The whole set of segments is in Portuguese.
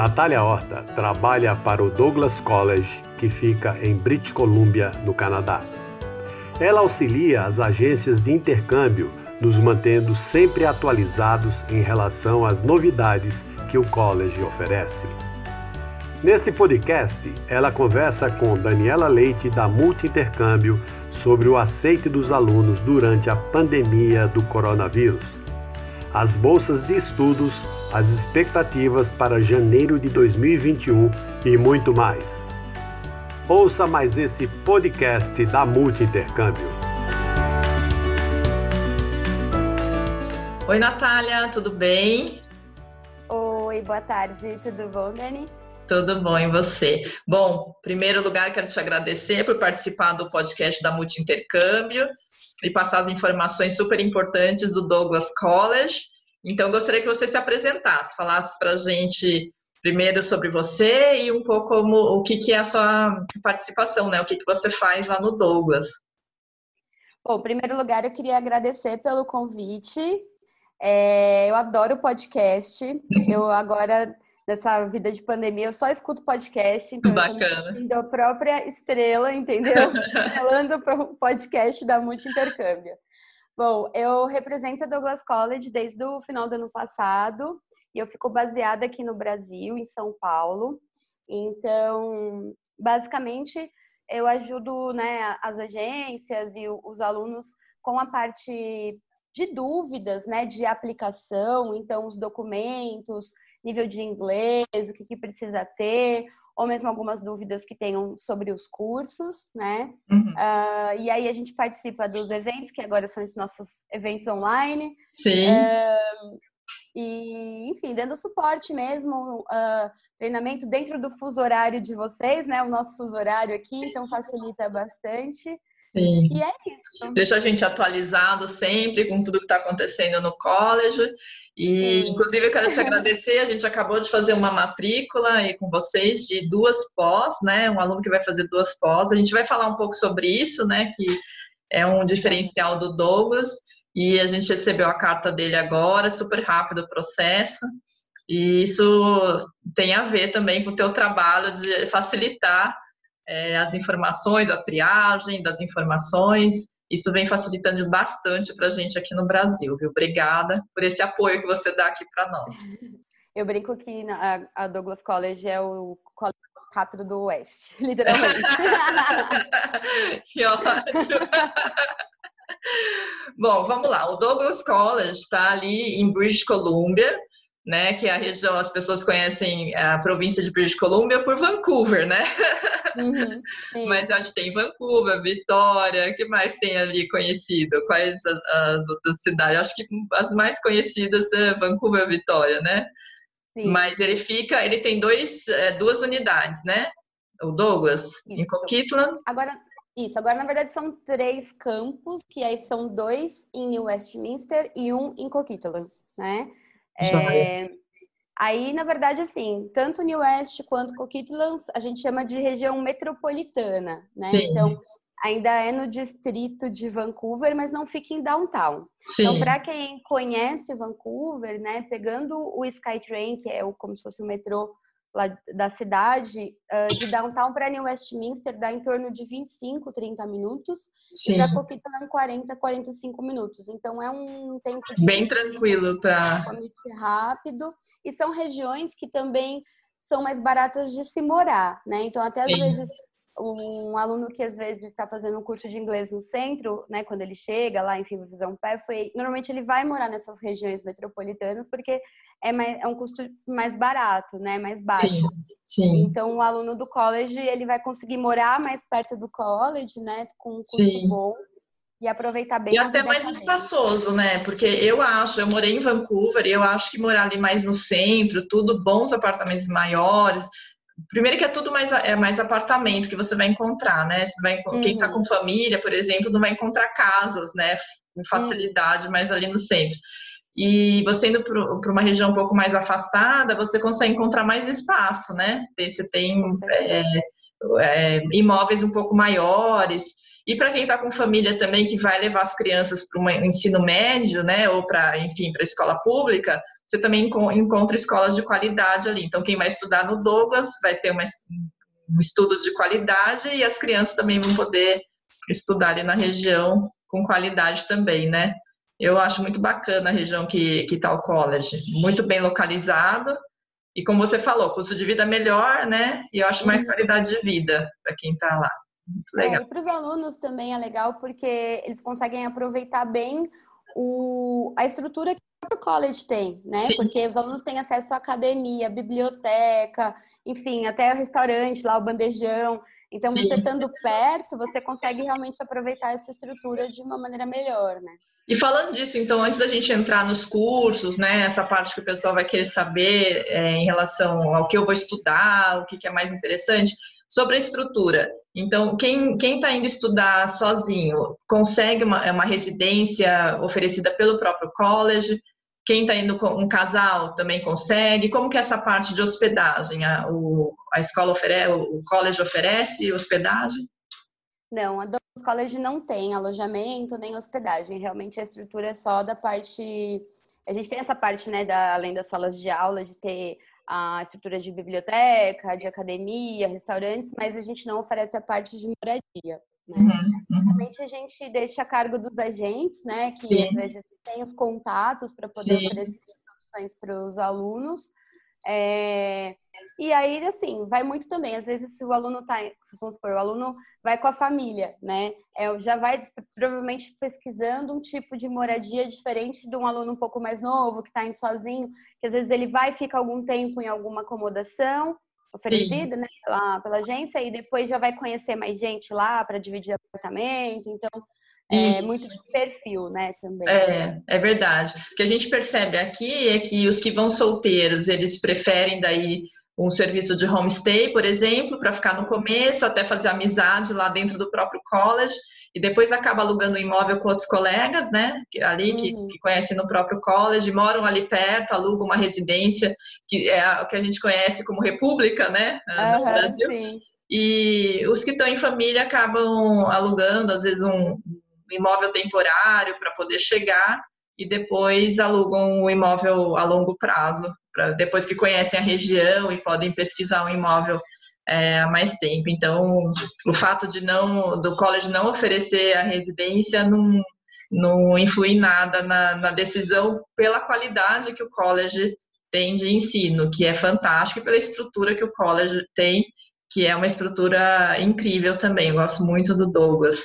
Natália Horta trabalha para o Douglas College, que fica em British Columbia, no Canadá. Ela auxilia as agências de intercâmbio, nos mantendo sempre atualizados em relação às novidades que o college oferece. Neste podcast, ela conversa com Daniela Leite da Multi Intercâmbio sobre o aceite dos alunos durante a pandemia do coronavírus, as bolsas de estudos, as expectativas para janeiro de 2021 e muito mais. Ouça mais esse podcast da Multi Intercâmbio. Oi, Natália, tudo bem? Oi, boa tarde, tudo bom, Dani? Tudo bom e você? Bom, em primeiro lugar, quero te agradecer por participar do podcast da Multi Intercâmbio e passar as informações super importantes do Douglas College. Então, gostaria que você se apresentasse, falasse para a gente primeiro sobre você e um pouco como, o que, que é a sua participação, né? O que, que você faz lá no Douglas. Bom, em primeiro lugar, eu queria agradecer pelo convite. É, eu adoro podcast. Eu agora nessa vida de pandemia, eu só escuto podcast, então Bacana. eu a própria estrela, entendeu? Falando para o podcast da Multi Intercâmbio. Bom, eu represento a Douglas College desde o final do ano passado e eu fico baseada aqui no Brasil, em São Paulo. Então, basicamente, eu ajudo né, as agências e os alunos com a parte de dúvidas, né, de aplicação, então os documentos, nível de inglês, o que, que precisa ter, ou mesmo algumas dúvidas que tenham sobre os cursos, né? Uhum. Uh, e aí a gente participa dos eventos, que agora são os nossos eventos online. Sim. Uh, e, enfim, dando suporte mesmo, uh, treinamento dentro do fuso horário de vocês, né? O nosso fuso horário aqui, então facilita bastante. Sim. E é isso. Deixa a gente atualizado sempre com tudo que está acontecendo no college. E, Sim. inclusive, eu quero te agradecer. A gente acabou de fazer uma matrícula aí com vocês de duas pós, né? Um aluno que vai fazer duas pós. A gente vai falar um pouco sobre isso, né? Que é um diferencial do Douglas. E a gente recebeu a carta dele agora, super rápido o processo. E isso tem a ver também com o teu trabalho de facilitar é, as informações, a triagem das informações. Isso vem facilitando bastante para a gente aqui no Brasil, viu? Obrigada por esse apoio que você dá aqui para nós. Eu brinco que a Douglas College é o college rápido do Oeste, literalmente. que ótimo! Bom, vamos lá. O Douglas College está ali em British Columbia, né? Que a região, as pessoas conhecem a província de British Columbia por Vancouver, né? Uhum, Mas a gente tem Vancouver, Vitória, que mais tem ali conhecido? Quais as, as, outras cidades? Acho que as mais conhecidas é Vancouver, Vitória, né? Sim. Mas ele fica, ele tem dois, é, duas unidades, né? O Douglas, Isso. em Coquitlam. Agora, isso, agora na verdade são três campos, que aí são dois em Westminster e um em Coquitlam, né? É, aí, na verdade, assim, tanto New West quanto Coquitlam a gente chama de região metropolitana, né? Sim. Então, ainda é no distrito de Vancouver, mas não fica em downtown. Sim. Então, para quem conhece Vancouver, né, pegando o SkyTrain, que é o, como se fosse o metrô lá da cidade, uh, de downtown para New Westminster dá em torno de 25, 30 minutos. Sim. E para Coquitlam, 40, 45 minutos. Então é um tempo bem tranquilo para rápido. E são regiões que também são mais baratas de se morar, né? Então até às Sim. vezes um aluno que às vezes está fazendo um curso de inglês no centro, né, quando ele chega lá, enfim, vai fazer um pé, foi normalmente ele vai morar nessas regiões metropolitanas porque é, mais, é um custo mais barato, né, mais baixo. Sim, sim. Então o aluno do college ele vai conseguir morar mais perto do college, né, com um custo sim. bom e aproveitar bem. E até mais espaçoso, né? Porque eu acho, eu morei em Vancouver e eu acho que morar ali mais no centro, tudo bons apartamentos maiores, Primeiro que é tudo mais, é mais apartamento que você vai encontrar, né? Vai, uhum. Quem está com família, por exemplo, não vai encontrar casas, né? Com facilidade, uhum. mais ali no centro. E você indo para uma região um pouco mais afastada, você consegue encontrar mais espaço, né? Você tem é, é, imóveis um pouco maiores. E para quem está com família também, que vai levar as crianças para um ensino médio, né? Ou para, enfim, para a escola pública, você também encontra escolas de qualidade ali. Então, quem vai estudar no Douglas vai ter uma, um estudo de qualidade e as crianças também vão poder estudar ali na região com qualidade também, né? Eu acho muito bacana a região que está o college, muito bem localizado e como você falou, custo de vida melhor, né? E eu acho mais uhum. qualidade de vida para quem está lá. Muito é, legal. É, e para os alunos também é legal porque eles conseguem aproveitar bem o, a estrutura que o college tem, né? Sim. Porque os alunos têm acesso à academia, biblioteca, enfim, até o restaurante lá, o bandejão. Então, Sim. você estando perto, você consegue realmente aproveitar essa estrutura de uma maneira melhor, né? E falando disso, então, antes da gente entrar nos cursos, né, essa parte que o pessoal vai querer saber é, em relação ao que eu vou estudar, o que, que é mais interessante, sobre a estrutura. Então, quem está indo estudar sozinho consegue uma, uma residência oferecida pelo próprio college, quem está indo com um casal também consegue. Como que é essa parte de hospedagem? A, o, a escola oferece, o college oferece hospedagem? Não, a Douglas College não tem alojamento nem hospedagem. Realmente a estrutura é só da parte. A gente tem essa parte, né, da, além das salas de aula, de ter a estrutura de biblioteca, de academia, restaurantes, mas a gente não oferece a parte de moradia. Né? Uhum, uhum. Realmente a gente deixa a cargo dos agentes, né, que Sim. às vezes têm os contatos para poder Sim. oferecer opções para os alunos. É, e aí, assim, vai muito também. Às vezes, se o aluno tá, vamos supor, o aluno vai com a família, né? É, já vai provavelmente pesquisando um tipo de moradia diferente de um aluno um pouco mais novo, que está indo sozinho, que às vezes ele vai ficar algum tempo em alguma acomodação oferecida, né, pela, pela agência, e depois já vai conhecer mais gente lá para dividir apartamento. Então, é, muito de perfil, né, também. É, é verdade. O que a gente percebe aqui é que os que vão solteiros, eles preferem daí um serviço de homestay, por exemplo, para ficar no começo, até fazer amizade lá dentro do próprio college, e depois acaba alugando um imóvel com outros colegas, né, ali que, uhum. que conhecem no próprio college, moram ali perto, alugam uma residência, que é o que a gente conhece como república, né, no uhum, Brasil. Sim. E os que estão em família acabam alugando, às vezes, um, imóvel temporário para poder chegar e depois alugam o imóvel a longo prazo, pra, depois que conhecem a região e podem pesquisar um imóvel é, há mais tempo. Então, o fato de não do college não oferecer a residência não, não influi nada na, na decisão pela qualidade que o college tem de ensino, que é fantástico, e pela estrutura que o college tem, que é uma estrutura incrível também. Eu gosto muito do Douglas.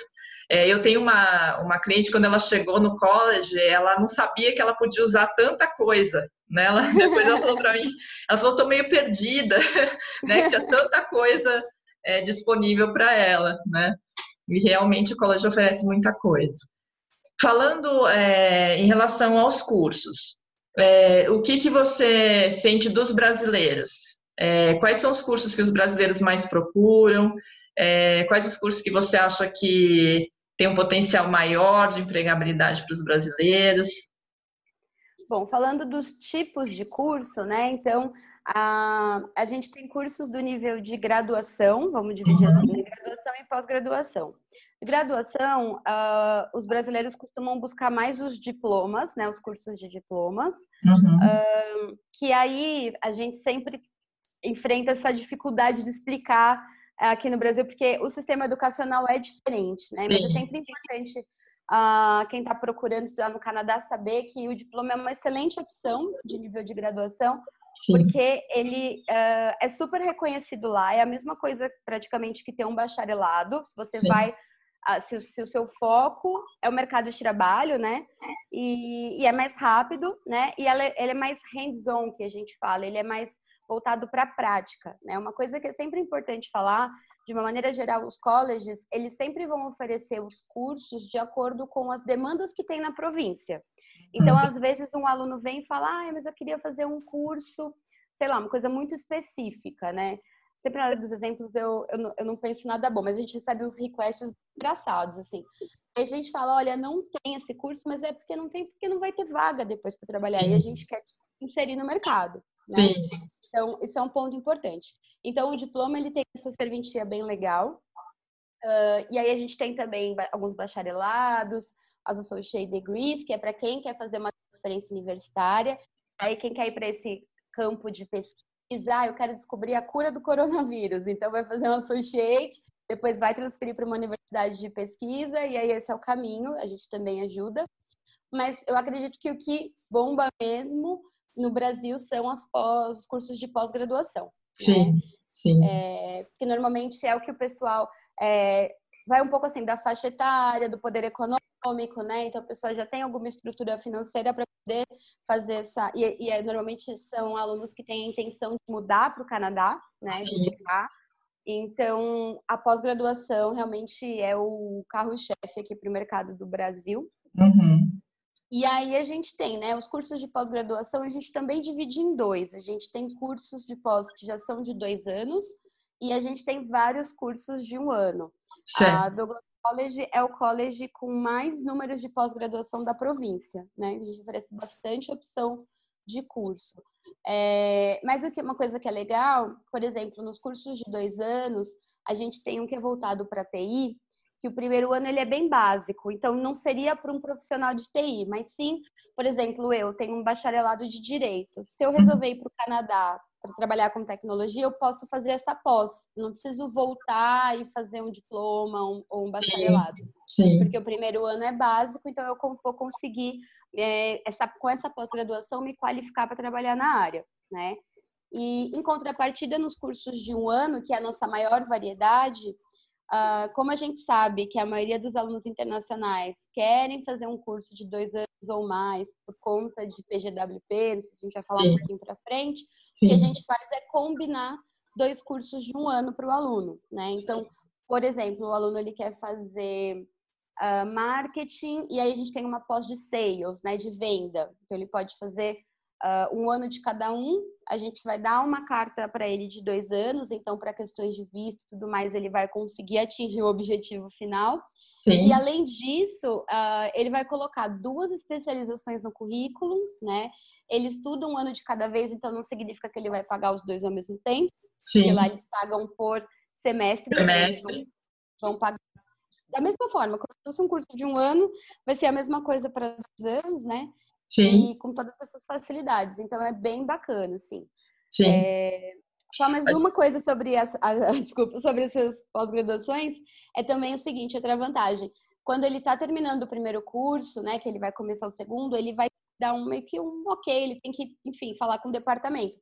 É, eu tenho uma, uma cliente, quando ela chegou no college, ela não sabia que ela podia usar tanta coisa. Né? Ela, depois ela falou para mim, ela falou, estou meio perdida, né? que tinha tanta coisa é, disponível para ela. Né? E realmente o college oferece muita coisa. Falando é, em relação aos cursos, é, o que, que você sente dos brasileiros? É, quais são os cursos que os brasileiros mais procuram? É, quais os cursos que você acha que tem um potencial maior de empregabilidade para os brasileiros? Bom, falando dos tipos de curso, né? Então, a, a gente tem cursos do nível de graduação, vamos dividir uhum. assim, graduação e pós-graduação. Graduação, uh, os brasileiros costumam buscar mais os diplomas, né? Os cursos de diplomas, uhum. uh, que aí a gente sempre enfrenta essa dificuldade de explicar aqui no Brasil, porque o sistema educacional é diferente, né? Mas é sempre importante uh, quem está procurando estudar no Canadá saber que o diploma é uma excelente opção de nível de graduação, Sim. porque ele uh, é super reconhecido lá. É a mesma coisa praticamente que ter um bacharelado. Se você Sim. vai uh, se, se, o seu foco é o mercado de trabalho, né? E, e é mais rápido, né? E ela, ele é mais hands-on, que a gente fala. Ele é mais voltado para a prática, né? Uma coisa que é sempre importante falar, de uma maneira geral, os colleges, eles sempre vão oferecer os cursos de acordo com as demandas que tem na província. Então, uhum. às vezes, um aluno vem e fala, ah, mas eu queria fazer um curso, sei lá, uma coisa muito específica, né? Sempre na hora dos exemplos eu, eu, não, eu não penso nada bom, mas a gente recebe uns requests engraçados, assim. E a gente fala, olha, não tem esse curso, mas é porque não tem, porque não vai ter vaga depois para trabalhar. E a gente quer inserir no mercado. Né? Sim. Então, isso é um ponto importante. Então, o diploma ele tem essa serventia bem legal. Uh, e aí a gente tem também alguns bacharelados, as associate degrees, que é para quem quer fazer uma transferência universitária. Aí quem quer ir para esse campo de pesquisa, ah, eu quero descobrir a cura do coronavírus, então vai fazer um associate, depois vai transferir para uma universidade de pesquisa e aí esse é o caminho, a gente também ajuda. Mas eu acredito que o que bomba mesmo no Brasil são as pós, os cursos de pós-graduação. Sim, né? sim. É, porque normalmente é o que o pessoal é, vai um pouco assim da faixa etária, do poder econômico, né? Então a pessoa já tem alguma estrutura financeira para poder fazer essa. E, e é, normalmente são alunos que têm a intenção de mudar para o Canadá, né? De ficar. Então, a pós-graduação realmente é o carro-chefe aqui para o mercado do Brasil. Uhum. E aí a gente tem, né, os cursos de pós-graduação, a gente também divide em dois. A gente tem cursos de pós que já são de dois anos e a gente tem vários cursos de um ano. Certo. A Douglas College é o college com mais números de pós-graduação da província, né? A gente oferece bastante opção de curso. É, mas o que uma coisa que é legal, por exemplo, nos cursos de dois anos, a gente tem um que é voltado para TI, que o primeiro ano ele é bem básico, então não seria para um profissional de TI, mas sim, por exemplo, eu tenho um bacharelado de direito. Se eu resolver ir para o Canadá para trabalhar com tecnologia, eu posso fazer essa pós. Não preciso voltar e fazer um diploma um, ou um bacharelado. Sim, sim. Porque o primeiro ano é básico, então eu vou conseguir, é, essa, com essa pós-graduação, me qualificar para trabalhar na área, né? E em contrapartida, nos cursos de um ano, que é a nossa maior variedade, Uh, como a gente sabe que a maioria dos alunos internacionais querem fazer um curso de dois anos ou mais por conta de PGWP, não sei se a gente vai falar Sim. um pouquinho para frente, Sim. o que a gente faz é combinar dois cursos de um ano para o aluno, né? Então, por exemplo, o aluno ele quer fazer uh, marketing e aí a gente tem uma pós de sales, né, de venda. Então, ele pode fazer uh, um ano de cada um. A gente vai dar uma carta para ele de dois anos, então, para questões de visto e tudo mais, ele vai conseguir atingir o objetivo final. Sim. E, além disso, uh, ele vai colocar duas especializações no currículo, né? Ele estuda um ano de cada vez, então não significa que ele vai pagar os dois ao mesmo tempo. Sim. Porque lá eles pagam por semestre. Semestre. Vão pagar da mesma forma, como se fosse um curso de um ano, vai ser a mesma coisa para os anos, né? Sim. E com todas essas facilidades. Então é bem bacana, assim. Sim. É... Só mais Mas... uma coisa sobre as, a, desculpa, sobre essas pós-graduações é também o seguinte, outra vantagem. Quando ele está terminando o primeiro curso, né, que ele vai começar o segundo, ele vai dar um meio que um ok, ele tem que, enfim, falar com o departamento.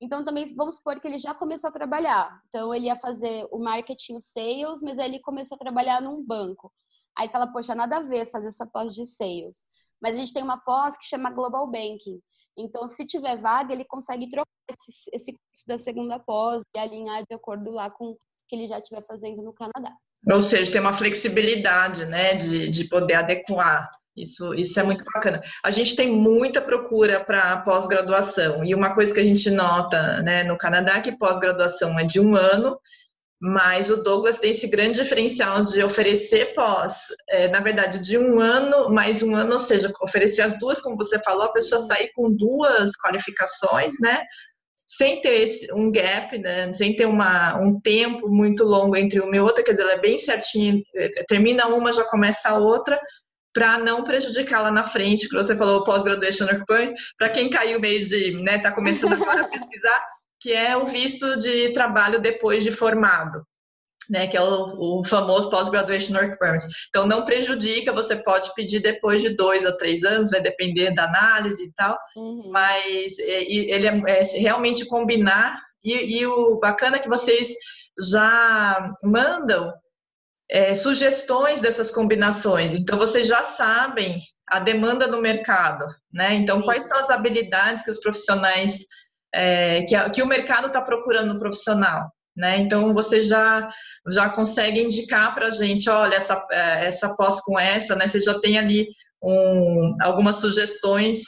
Então também vamos supor que ele já começou a trabalhar. Então ele ia fazer o marketing, o sales, mas aí ele começou a trabalhar num banco. Aí fala, poxa, nada a ver fazer essa pós de sales. Mas a gente tem uma pós que chama Global Banking. Então, se tiver vaga, ele consegue trocar esse, esse curso da segunda pós e alinhar de acordo lá com o que ele já estiver fazendo no Canadá. Ou seja, tem uma flexibilidade, né, de, de poder adequar. Isso, isso é muito bacana. A gente tem muita procura para pós-graduação e uma coisa que a gente nota, né, no Canadá é que pós-graduação é de um ano mas o Douglas tem esse grande diferencial de oferecer pós, é, na verdade, de um ano mais um ano, ou seja, oferecer as duas, como você falou, a pessoa sair com duas qualificações, né? Sem ter esse, um gap, né? Sem ter uma, um tempo muito longo entre uma e outra, quer dizer, ela é bem certinha, é, termina uma, já começa a outra, para não prejudicar lá na frente, que você falou pós-graduation para quem caiu meio de, né, tá começando agora a pesquisar, que é o visto de trabalho depois de formado. Né, que é o, o famoso Post-Graduation Work Permit. Então, não prejudica, você pode pedir depois de dois a três anos, vai depender da análise e tal, uhum. mas é, ele é, é, realmente combinar, e, e, o bacana é que vocês já mandam é, sugestões dessas combinações, então vocês já sabem a demanda no mercado, né? Então, Sim. quais são as habilidades que os profissionais é, que, a, que o mercado está procurando no profissional. Né? Então você já já consegue indicar para a gente, olha essa é, essa pós com essa, né? Você já tem ali um, algumas sugestões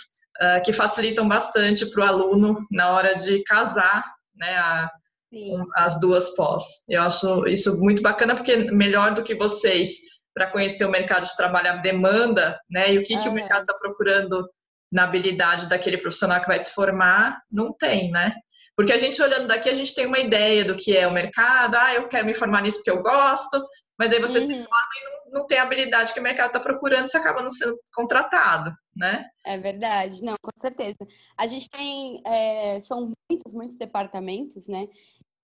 uh, que facilitam bastante para o aluno na hora de casar, né? A, um, as duas pós. Eu acho isso muito bacana porque melhor do que vocês para conhecer o mercado de trabalho, a demanda, né? E o que, que o mercado está procurando na habilidade daquele profissional que vai se formar, não tem, né? Porque a gente olhando daqui, a gente tem uma ideia do que é o mercado, ah, eu quero me formar nisso porque eu gosto, mas daí você uhum. se forma e não, não tem a habilidade que o mercado está procurando, você acaba não sendo contratado, né? É verdade, não, com certeza. A gente tem, é, são muitos, muitos departamentos, né?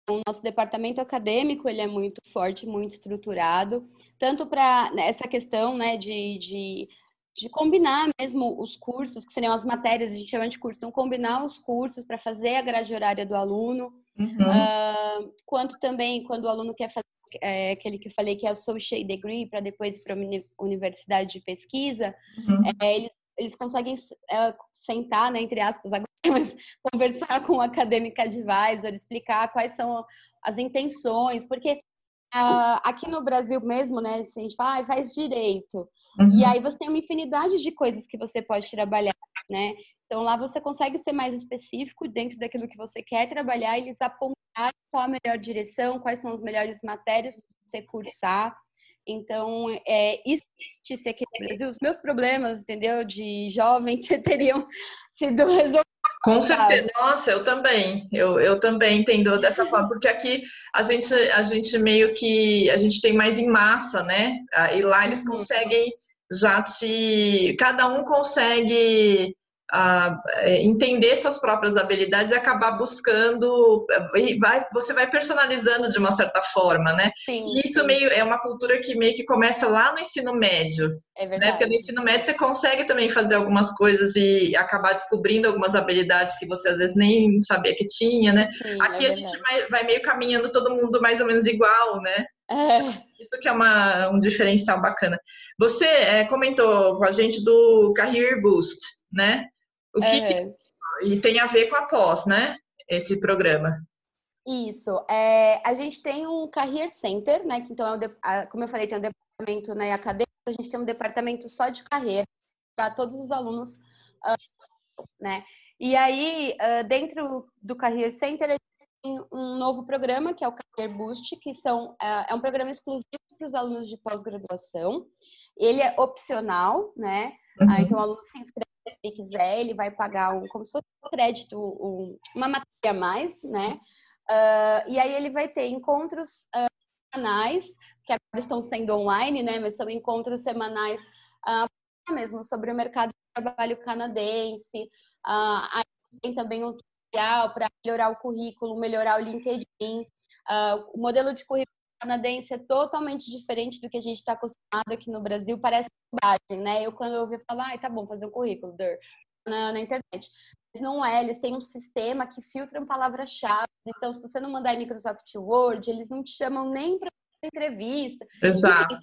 O nosso departamento acadêmico ele é muito forte, muito estruturado, tanto para essa questão né, de, de, de, combinar mesmo os cursos, que seriam as matérias, a gente chama de curso, então combinar os cursos para fazer a grade horária do aluno, uhum. uh, quanto também quando o aluno quer fazer é, aquele que eu falei que é Associate Degree, para depois ir para uma universidade de pesquisa, uhum. é, eles, eles conseguem é, sentar, né, entre aspas, agora, mas conversar com o academic advisor, explicar quais são as intenções, porque uh, aqui no Brasil mesmo, né, a gente fala, ah, faz direito, uhum. e aí você tem uma infinidade de coisas que você pode trabalhar, né, então lá você consegue ser mais específico dentro daquilo que você quer trabalhar, eles apontar qual a melhor direção, quais são as melhores matérias para você cursar. Então, é, isso se aqui no Brasil, os meus problemas, entendeu, de jovem teriam sido resolvidos. Com certeza, nossa, eu também, eu, eu também entendo dessa forma, porque aqui a gente, a gente meio que, a gente tem mais em massa, né, e lá eles uhum. conseguem já te, cada um consegue a é, entender suas próprias habilidades e acabar buscando e vai você vai personalizando de uma certa forma né? Sim, e isso sim. meio é uma cultura que meio que começa lá no ensino médio é verdade. né porque no ensino médio você consegue também fazer algumas coisas e acabar descobrindo algumas habilidades que você às vezes nem sabia que tinha né? Sim, aqui é a gente vai, vai, meio caminhando todo mundo mais ou menos igual né é. isso que é uma, um diferencial bacana você é, comentou com a gente do Career Boost né o que, é. que, E tem a ver com a pós, né? Esse programa. Isso. É, a gente tem um Career Center, né? Que então, é o, como eu falei, tem um departamento né, acadêmico, a gente tem um departamento só de carreira para todos os alunos, uh, né? E aí, uh, dentro do Career Center, a gente um novo programa, que é o Career Boost, que são, uh, é um programa exclusivo para os alunos de pós-graduação. Ele é opcional, né? Uhum. Ah, então, o aluno se inscreve ele quiser, ele vai pagar um, como se fosse um crédito, um, uma matéria a mais, né? Uh, e aí ele vai ter encontros uh, semanais, que agora estão sendo online, né? Mas são encontros semanais uh, mesmo sobre o mercado de trabalho canadense. Uh, aí tem também um tutorial para melhorar o currículo, melhorar o LinkedIn. o modelo de currículo canadense é totalmente diferente do que a gente está acostumado aqui no Brasil, parece bobagem, né? Eu, quando eu ouvi falar, ah, tá bom, fazer um currículo na, na internet. Mas não é, eles têm um sistema que filtram palavras-chave. Então, se você não mandar em Microsoft Word, eles não te chamam nem para entrevista. Exato.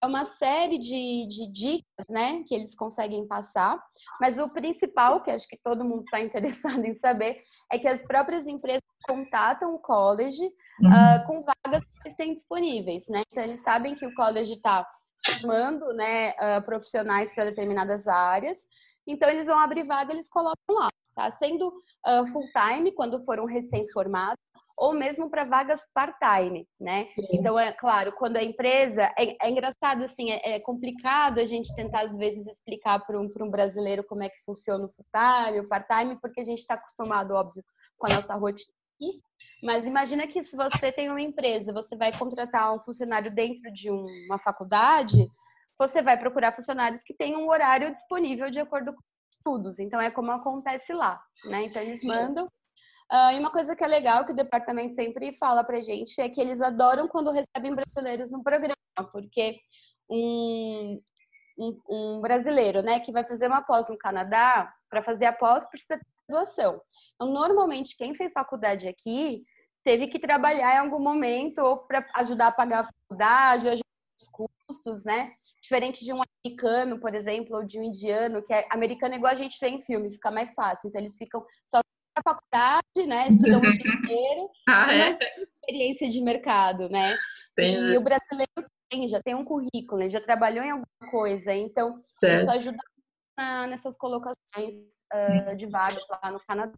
É uma série de, de dicas, né, que eles conseguem passar. Mas o principal, que acho que todo mundo está interessado em saber, é que as próprias empresas contatam o college uhum. uh, com vagas que eles têm disponíveis, né? Então, eles sabem que o college está formando né, uh, profissionais para determinadas áreas. Então, eles vão abrir vaga, eles colocam lá, tá? Sendo uh, full-time, quando foram recém-formados, ou mesmo para vagas part-time, né? Sim. Então, é claro, quando a empresa. É, é engraçado, assim, é, é, complicado a gente tentar, às vezes, explicar para um, um brasileiro como é que funciona o full-time, o part-time, porque a gente está acostumado, óbvio, com a nossa rotina aqui. Mas imagina que se você tem uma empresa, você vai contratar um funcionário dentro de uma faculdade, você vai procurar funcionários que tenham um horário disponível de acordo com os estudos. Então, é como acontece lá, né? Então, eles mandam Uh, e uma coisa que é legal, que o departamento sempre fala pra gente, é que eles adoram quando recebem brasileiros no programa, porque um, um, um brasileiro, né, que vai fazer uma pós no Canadá, para fazer a pós precisa ter graduação. Então, normalmente, quem fez faculdade aqui teve que trabalhar em algum momento ou para ajudar a pagar a faculdade, ajudar os custos, né? Diferente de um americano, por exemplo, ou de um indiano, que é americano igual a gente vê em filme, fica mais fácil. Então, eles ficam só faculdade, né? Estudam o dia inteiro. ah, é? experiência de mercado, né? E o brasileiro tem, já tem um currículo, já trabalhou em alguma coisa. Então, certo. isso ajuda nessas colocações uh, de vagas lá no Canadá.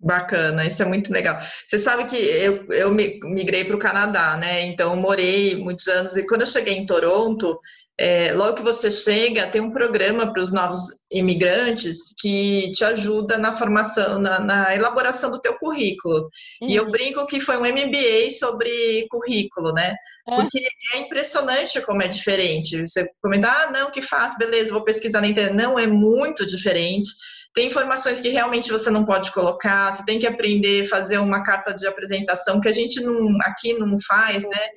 Bacana, isso é muito legal. Você sabe que eu, eu migrei para o Canadá, né? Então, morei muitos anos. E quando eu cheguei em Toronto, é, logo que você chega, tem um programa para os novos imigrantes que te ajuda na formação, na, na elaboração do teu currículo. Uhum. E eu uhum. brinco que foi um MBA sobre currículo, né? É. Porque é impressionante como é diferente. Você comentar, ah, não, que faz, beleza, vou pesquisar na internet. Não, é muito diferente. Tem informações que realmente você não pode colocar, você tem que aprender a fazer uma carta de apresentação que a gente não, aqui não faz, né?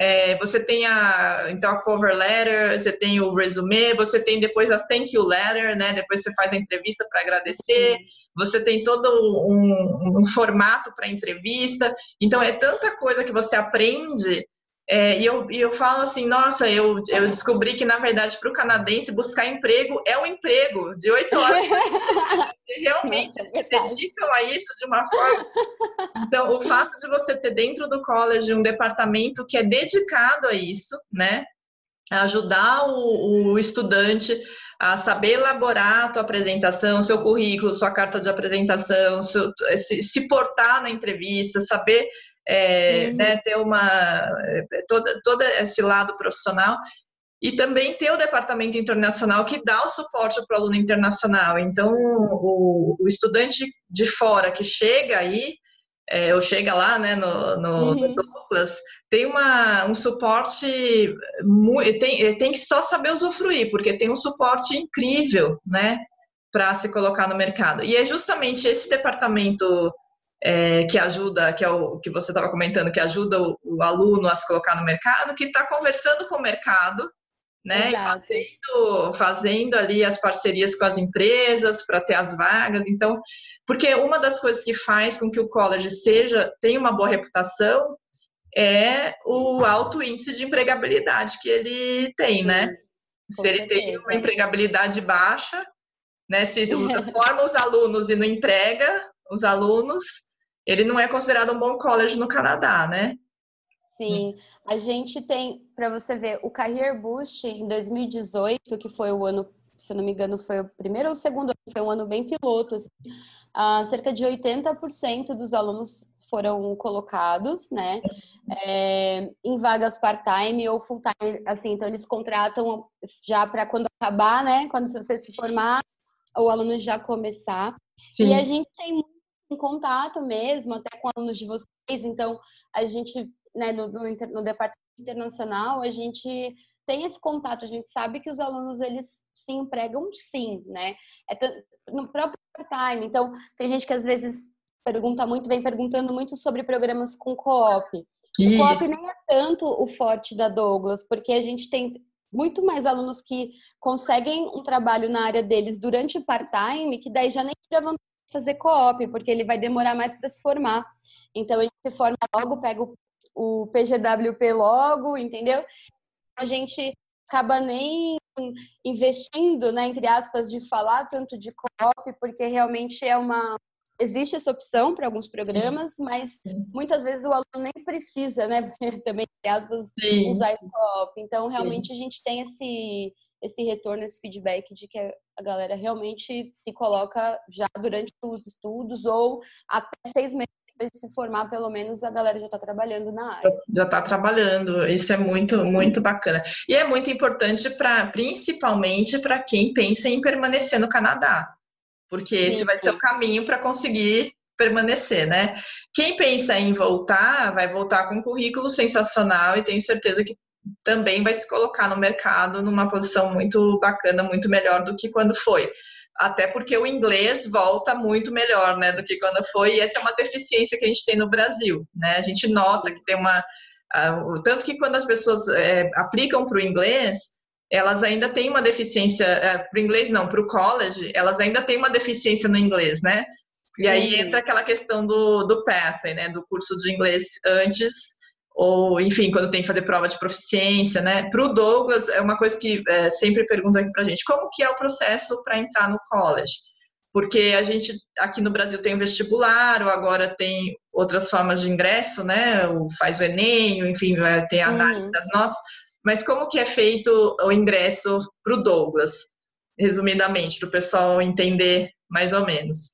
É, você tem a, então, a cover letter, você tem o resume, você tem depois a thank you letter, né? Depois você faz a entrevista para agradecer, você tem todo um, um formato para entrevista. Então, é tanta coisa que você aprende é, e, eu, e eu falo assim, nossa, eu, eu descobri que, na verdade, para o canadense, buscar emprego é um emprego de oito horas. realmente é se dedicam a isso de uma forma. Então, o fato de você ter dentro do college um departamento que é dedicado a isso, né? A ajudar o, o estudante a saber elaborar a tua apresentação, seu currículo, sua carta de apresentação, seu, se, se portar na entrevista, saber é, né, ter uma é, todo, todo esse lado profissional e também ter o departamento internacional que dá o suporte para o aluno internacional. Então, o, o, estudante de fora que chega aí, é, ou chega lá né, no, no uhum. Douglas, tem uma, um suporte, tem, tem que só saber usufruir, porque tem um suporte incrível né, para se colocar no mercado. E é justamente esse departamento é, que ajuda, que é o que você estava comentando, que ajuda o, o, aluno a se colocar no mercado, que está conversando com o mercado, né? E fazendo, fazendo ali as parcerias com as empresas para ter as vagas. Então, porque uma das coisas que faz com que o college seja tenha uma boa reputação é o alto índice de empregabilidade que ele tem, né? Se ele tem uma empregabilidade baixa, né? Se forma os alunos e não entrega os alunos, ele não é considerado um bom college no Canadá, né? Sim, a gente tem, para você ver, o Career Boost em 2018, que foi o ano, se não me engano, foi o primeiro ou o segundo ano, foi um ano bem piloto, assim, uh, cerca de 80% dos alunos foram colocados, né, é, em vagas part-time ou full-time, assim, então eles contratam já para quando acabar, né, quando você se formar, o aluno já começar. Sim. E a gente tem em contato mesmo, até com alunos de vocês. Então, a gente, né, no, no, no departamento internacional, a gente tem esse contato, a gente sabe que os alunos eles se empregam sim, né? É no próprio time. Então, tem gente que às vezes pergunta muito, vem perguntando muito sobre programas com co-op. O co-op nem é tanto o forte da Douglas, porque a gente tem muito mais alunos que conseguem um trabalho na área deles durante o part-time, que daí já nem já vão fazer co-op, porque ele vai demorar mais para se formar. Então, a gente se forma logo, pega o, o PGWP logo, entendeu? A gente acaba nem investindo, né, entre aspas, de falar tanto de co-op, porque realmente é uma existe essa opção para alguns programas, mas muitas vezes o aluno nem precisa, né, também entre aspas, Sim. usar esse co-op. Então, realmente Sim. a gente tem esse esse retorno, esse feedback de que a galera realmente se coloca já durante os estudos ou até seis meses depois de se formar, pelo menos a galera já está trabalhando na área. Já está trabalhando, isso é muito, muito bacana. E é muito importante para, principalmente para quem pensa em permanecer no Canadá, porque sim, esse vai sim. ser o caminho para conseguir permanecer, né? Quem pensa em voltar, vai voltar com um currículo sensacional e tenho certeza que também vai se colocar no mercado numa posição muito bacana, muito melhor do que quando foi. Até porque o inglês volta muito melhor, né, do que quando foi, e essa é uma deficiência que a gente tem no Brasil, né? A gente nota que tem uma uh, tanto que quando as pessoas é, aplicam para o inglês, elas ainda têm uma deficiência, é, para o inglês não, para o college, elas ainda têm uma deficiência no inglês, né? E aí uhum. entra aquela questão do, do pathway, né, do curso de inglês antes ou enfim, quando tem que fazer prova de proficiência, né? Para o Douglas, é uma coisa que é, sempre perguntam aqui para a gente, como que é o processo para entrar no college? Porque a gente aqui no Brasil tem o vestibular, ou agora tem outras formas de ingresso, né? O faz o Enem, enfim, tem a análise uhum. das notas. Mas como que é feito o ingresso para o Douglas? Resumidamente, para o pessoal entender mais ou menos.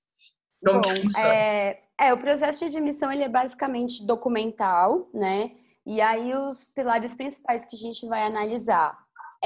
Como Bom, que funciona? É é, o processo de admissão ele é basicamente documental, né? E aí os pilares principais que a gente vai analisar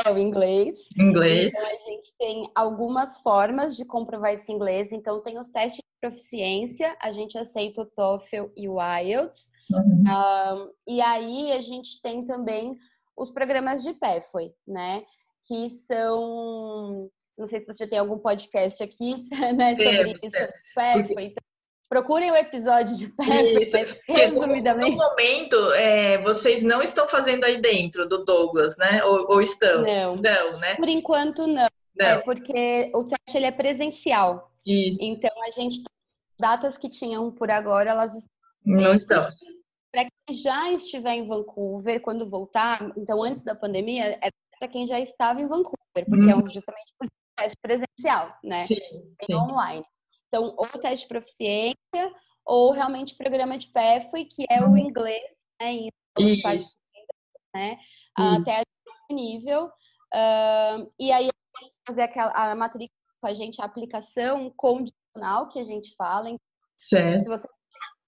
é o inglês. Inglês. Então, a gente tem algumas formas de comprovar esse inglês. Então, tem os testes de proficiência, a gente aceita o TOEFL e o IELTS. Uhum. Um, e aí, a gente tem também os programas de PEFOI, né? Que são... Não sei se você tem algum podcast aqui, né? Sobre isso, sobre PEFOI. Então, Procurem o episódio de perto, resumidamente. No momento, é, vocês não estão fazendo aí dentro do Douglas, né? Ou, ou estão? Não. Não, né? Por enquanto, não. não. É porque o teste ele é presencial. Isso. Então, a gente datas que tinham por agora, elas não estão. Para quem já estiver em Vancouver, quando voltar, então antes da pandemia, é para quem já estava em Vancouver, porque hum. é um, justamente por teste presencial, né? Sim, sim. online. Então, ou teste de proficiência, ou realmente programa de PEFOI, que é o inglês, né? Em Isso. né? Até nível. Uh, e aí, fazer aquela, a matrícula com a gente, a aplicação condicional que a gente fala. Então, certo. Se você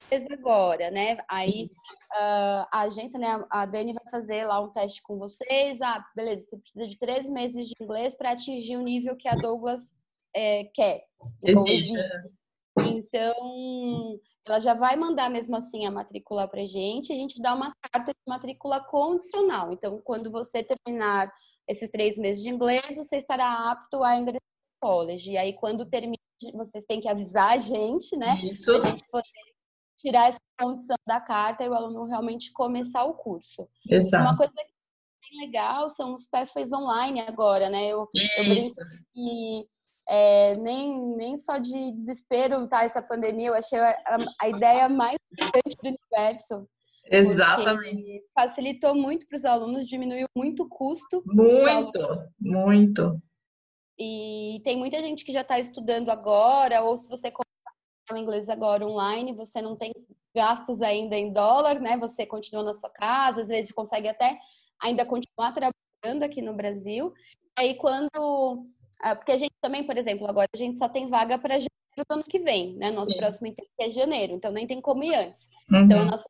fez agora, né? Aí uh, a agência, né? A Dani vai fazer lá um teste com vocês. Ah, beleza, você precisa de três meses de inglês para atingir o nível que a Douglas é, quer. Existe. Então, ela já vai mandar mesmo assim a matrícula para gente. A gente dá uma carta de matrícula condicional. Então, quando você terminar esses três meses de inglês, você estará apto a ingressar no college. E aí, quando termina, vocês têm que avisar a gente, né? Isso. A gente poder tirar essa condição da carta e o aluno realmente começar o curso. Exato. Uma coisa que é bem legal são os perfis online agora, né? Eu, eu brinco que é, nem, nem só de desespero tá essa pandemia, eu achei a, a ideia mais importante do universo. Exatamente. Facilitou muito para os alunos, diminuiu muito o custo. Muito, muito. E tem muita gente que já está estudando agora, ou se você o inglês agora online, você não tem gastos ainda em dólar, né? Você continua na sua casa, às vezes consegue até ainda continuar trabalhando aqui no Brasil. E aí, quando porque a gente também, por exemplo, agora a gente só tem vaga para janeiro do ano que vem, né? Nosso Sim. próximo intake é janeiro, então nem tem como ir antes. Então, uhum. Então, nossa,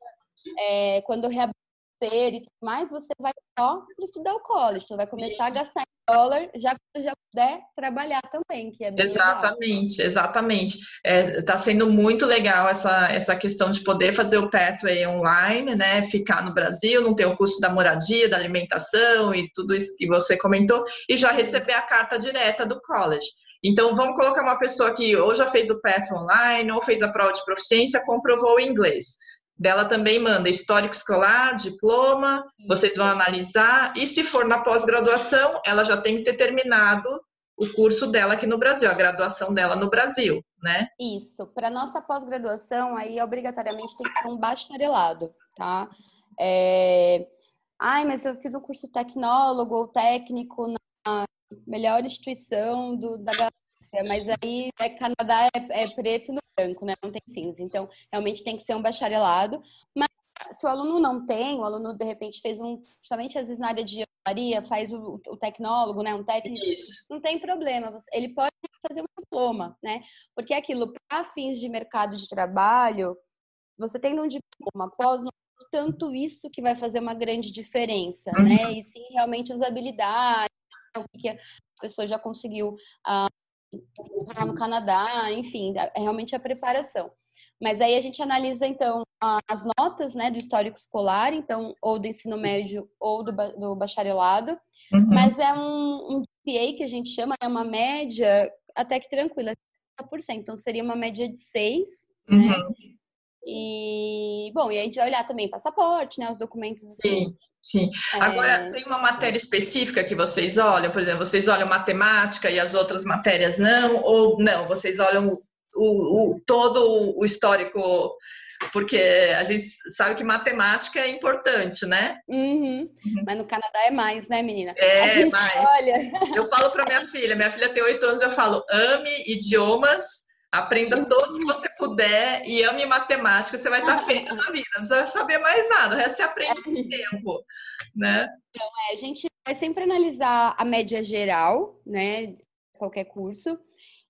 é, quando reabrir e tudo mais, você vai só para estudar o college, então vai começar Isso. a gastar em dólar já que já puder trabalhar também, que é bem Exatamente, legal. exatamente. Está é, tá sendo muito legal essa, essa questão de poder fazer o Pathway online, né? Ficar no Brasil, não ter o custo da moradia, da alimentação e tudo isso que você comentou, e já receber a carta direta do college. Então, vamos colocar uma pessoa que ou já fez o PET online, ou fez a prova de proficiência, comprovou o inglês. Dela também manda histórico escolar, diploma, vocês vão analisar, e se for na pós-graduação, ela já tem que ter terminado o curso dela aqui no Brasil, a graduação dela no Brasil, né? Isso. Para nossa pós-graduação, aí obrigatoriamente tem que ser um bacharelado, tá? É... Ai, mas eu fiz um curso tecnólogo ou técnico na melhor instituição do, da galáxia, mas aí é, Canadá é, é preto no branco, né? Não tem cinza. Então, realmente tem que ser um bacharelado. Mas se o aluno não tem, o aluno de repente fez um, justamente às vezes na área de engenharia, faz o, o, tecnólogo, né, um técnico, Isso. não tem problema, ele pode fazer um diploma, né? Porque é aquilo, para fins de mercado de trabalho, você tendo um diploma pós, não é tanto isso que vai fazer uma grande diferença, uhum. né? E sim realmente as habilidades, o que a pessoa já conseguiu uh, no Canadá, enfim, é realmente a preparação. Mas aí a gente analisa, então, as notas né, do histórico escolar, então, ou do ensino médio ou do, do bacharelado. Uhum. Mas é um, um GPA que a gente chama, é uma média até que tranquila, 30%. Então, seria uma média de 6, né? uhum. né? E, bom, e aí a gente vai olhar também passaporte, né? Os documentos, assim, Sim. Sim. Agora, é... tem uma matéria específica que vocês olham? Por exemplo, vocês olham matemática e as outras matérias não? Ou não? Vocês olham o, o, todo o histórico? Porque a gente sabe que matemática é importante, né? Uhum. Uhum. Mas no Canadá é mais, né, menina? É, mais. Olha... Eu falo para minha filha, minha filha tem oito anos, eu falo, ame idiomas Aprenda todos que você puder e ame matemática, você vai estar feita na vida. Não precisa saber mais nada, o resto você aprende com tempo, né? Então, é, a gente vai sempre analisar a média geral, né? Qualquer curso.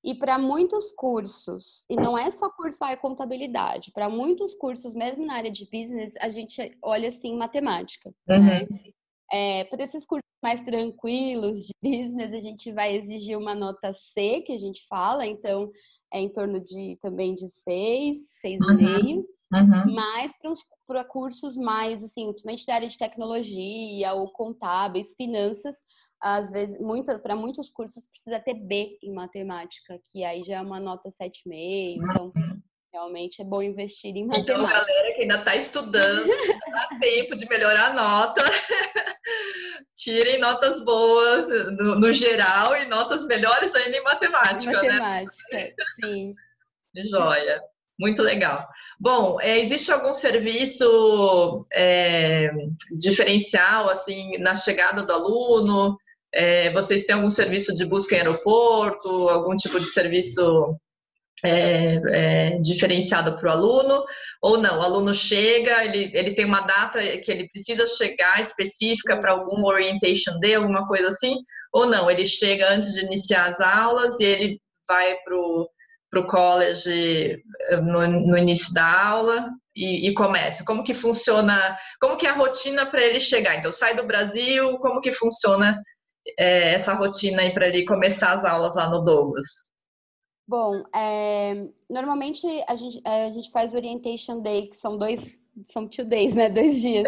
E para muitos cursos, e não é só curso ah, é contabilidade, para muitos cursos, mesmo na área de business, a gente olha assim matemática. Né? Uhum. Né? É, para esses cursos mais tranquilos de business, a gente vai exigir uma nota C, que a gente fala, então é em torno de também de 6, 6,5. Uhum. Uhum. Mas para cursos mais, assim, principalmente da área de tecnologia ou contábeis, finanças, às vezes, para muitos cursos precisa ter B em matemática, que aí já é uma nota 7,5. Então, uhum. realmente é bom investir em matemática. Então, galera que ainda está estudando, dá tempo de melhorar a nota. Tirem notas boas no, no, geral e notas melhores ainda em matemática, matemática né? Matemática, sim. Joia. Muito legal. Bom, é, existe algum serviço é, diferencial assim na chegada do aluno? É, vocês têm algum serviço de busca em aeroporto? Algum tipo de serviço é, é, diferenciado para o aluno? Ou não? O aluno chega, ele, ele tem uma data que ele precisa chegar específica para algum orientation day, alguma coisa assim? Ou não? Ele chega antes de iniciar as aulas e ele vai para o para o college eh, no, no, início da aula e, e, começa? Como que funciona, como que é a rotina para ele chegar? Então, sai do Brasil, como que funciona é, essa rotina aí para ele começar as aulas lá no Douglas? Bom, é, normalmente a gente, a gente faz o Orientation Day, que são dois, são two days, né? Dois dias.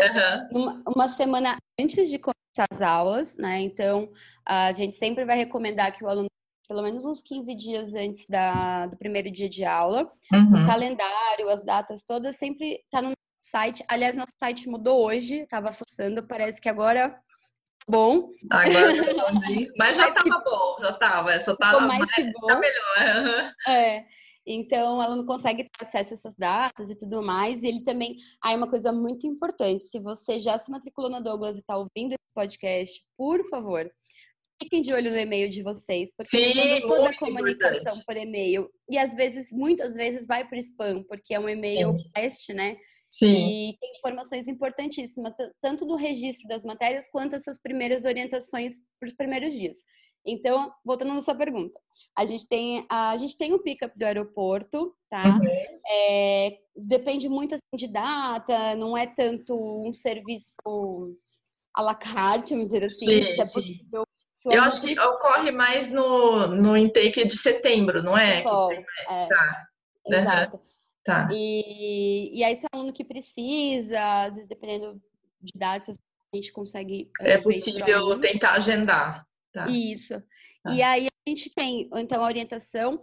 Uhum. Uma, uma semana antes de começar as aulas, né? Então, a gente sempre vai recomendar que o aluno pelo menos uns 15 dias antes da, do primeiro dia de aula. Uhum. O calendário, as datas todas sempre tá no site. Aliás, nosso site mudou hoje, estava fuçando, parece que agora bom. Agora Mas já estava que... bom, já estava, só estava mais, bom. Tá melhor. É. Então, o aluno consegue ter acesso a essas datas e tudo mais. E ele também. Aí, uma coisa muito importante: se você já se matriculou na Douglas e está ouvindo esse podcast, por favor, fiquem de olho no e-mail de vocês, porque Sim, toda a comunicação importante. por e-mail. E às vezes, muitas vezes, vai para spam, porque é um e-mail teste, né? Sim. E tem informações importantíssimas, tanto do registro das matérias, quanto essas primeiras orientações para os primeiros dias. Então, voltando à sua pergunta, a gente tem a, gente tem o pick-up do aeroporto, tá? Uhum. É, depende muito assim, de data, não é tanto um serviço à la carte, vamos dizer assim, sim, é possível eu acho que ocorre mais no, no intake de setembro, não é? Tem... é. Tá. Exato. Uhum. Tá. E, e aí, se é um aluno que precisa, às vezes, dependendo de datas, a gente consegue. É possível tentar agendar. Tá. Isso. Tá. E aí, a gente tem, então, a orientação.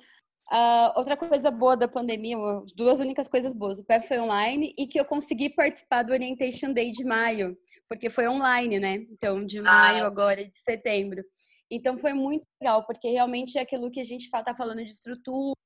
Uh, outra coisa boa da pandemia, duas únicas coisas boas. O PEP foi online e que eu consegui participar do Orientation Day de maio porque foi online, né? Então, de maio ah, agora, de setembro. Então, foi muito legal, porque realmente é aquilo que a gente está falando de estrutura,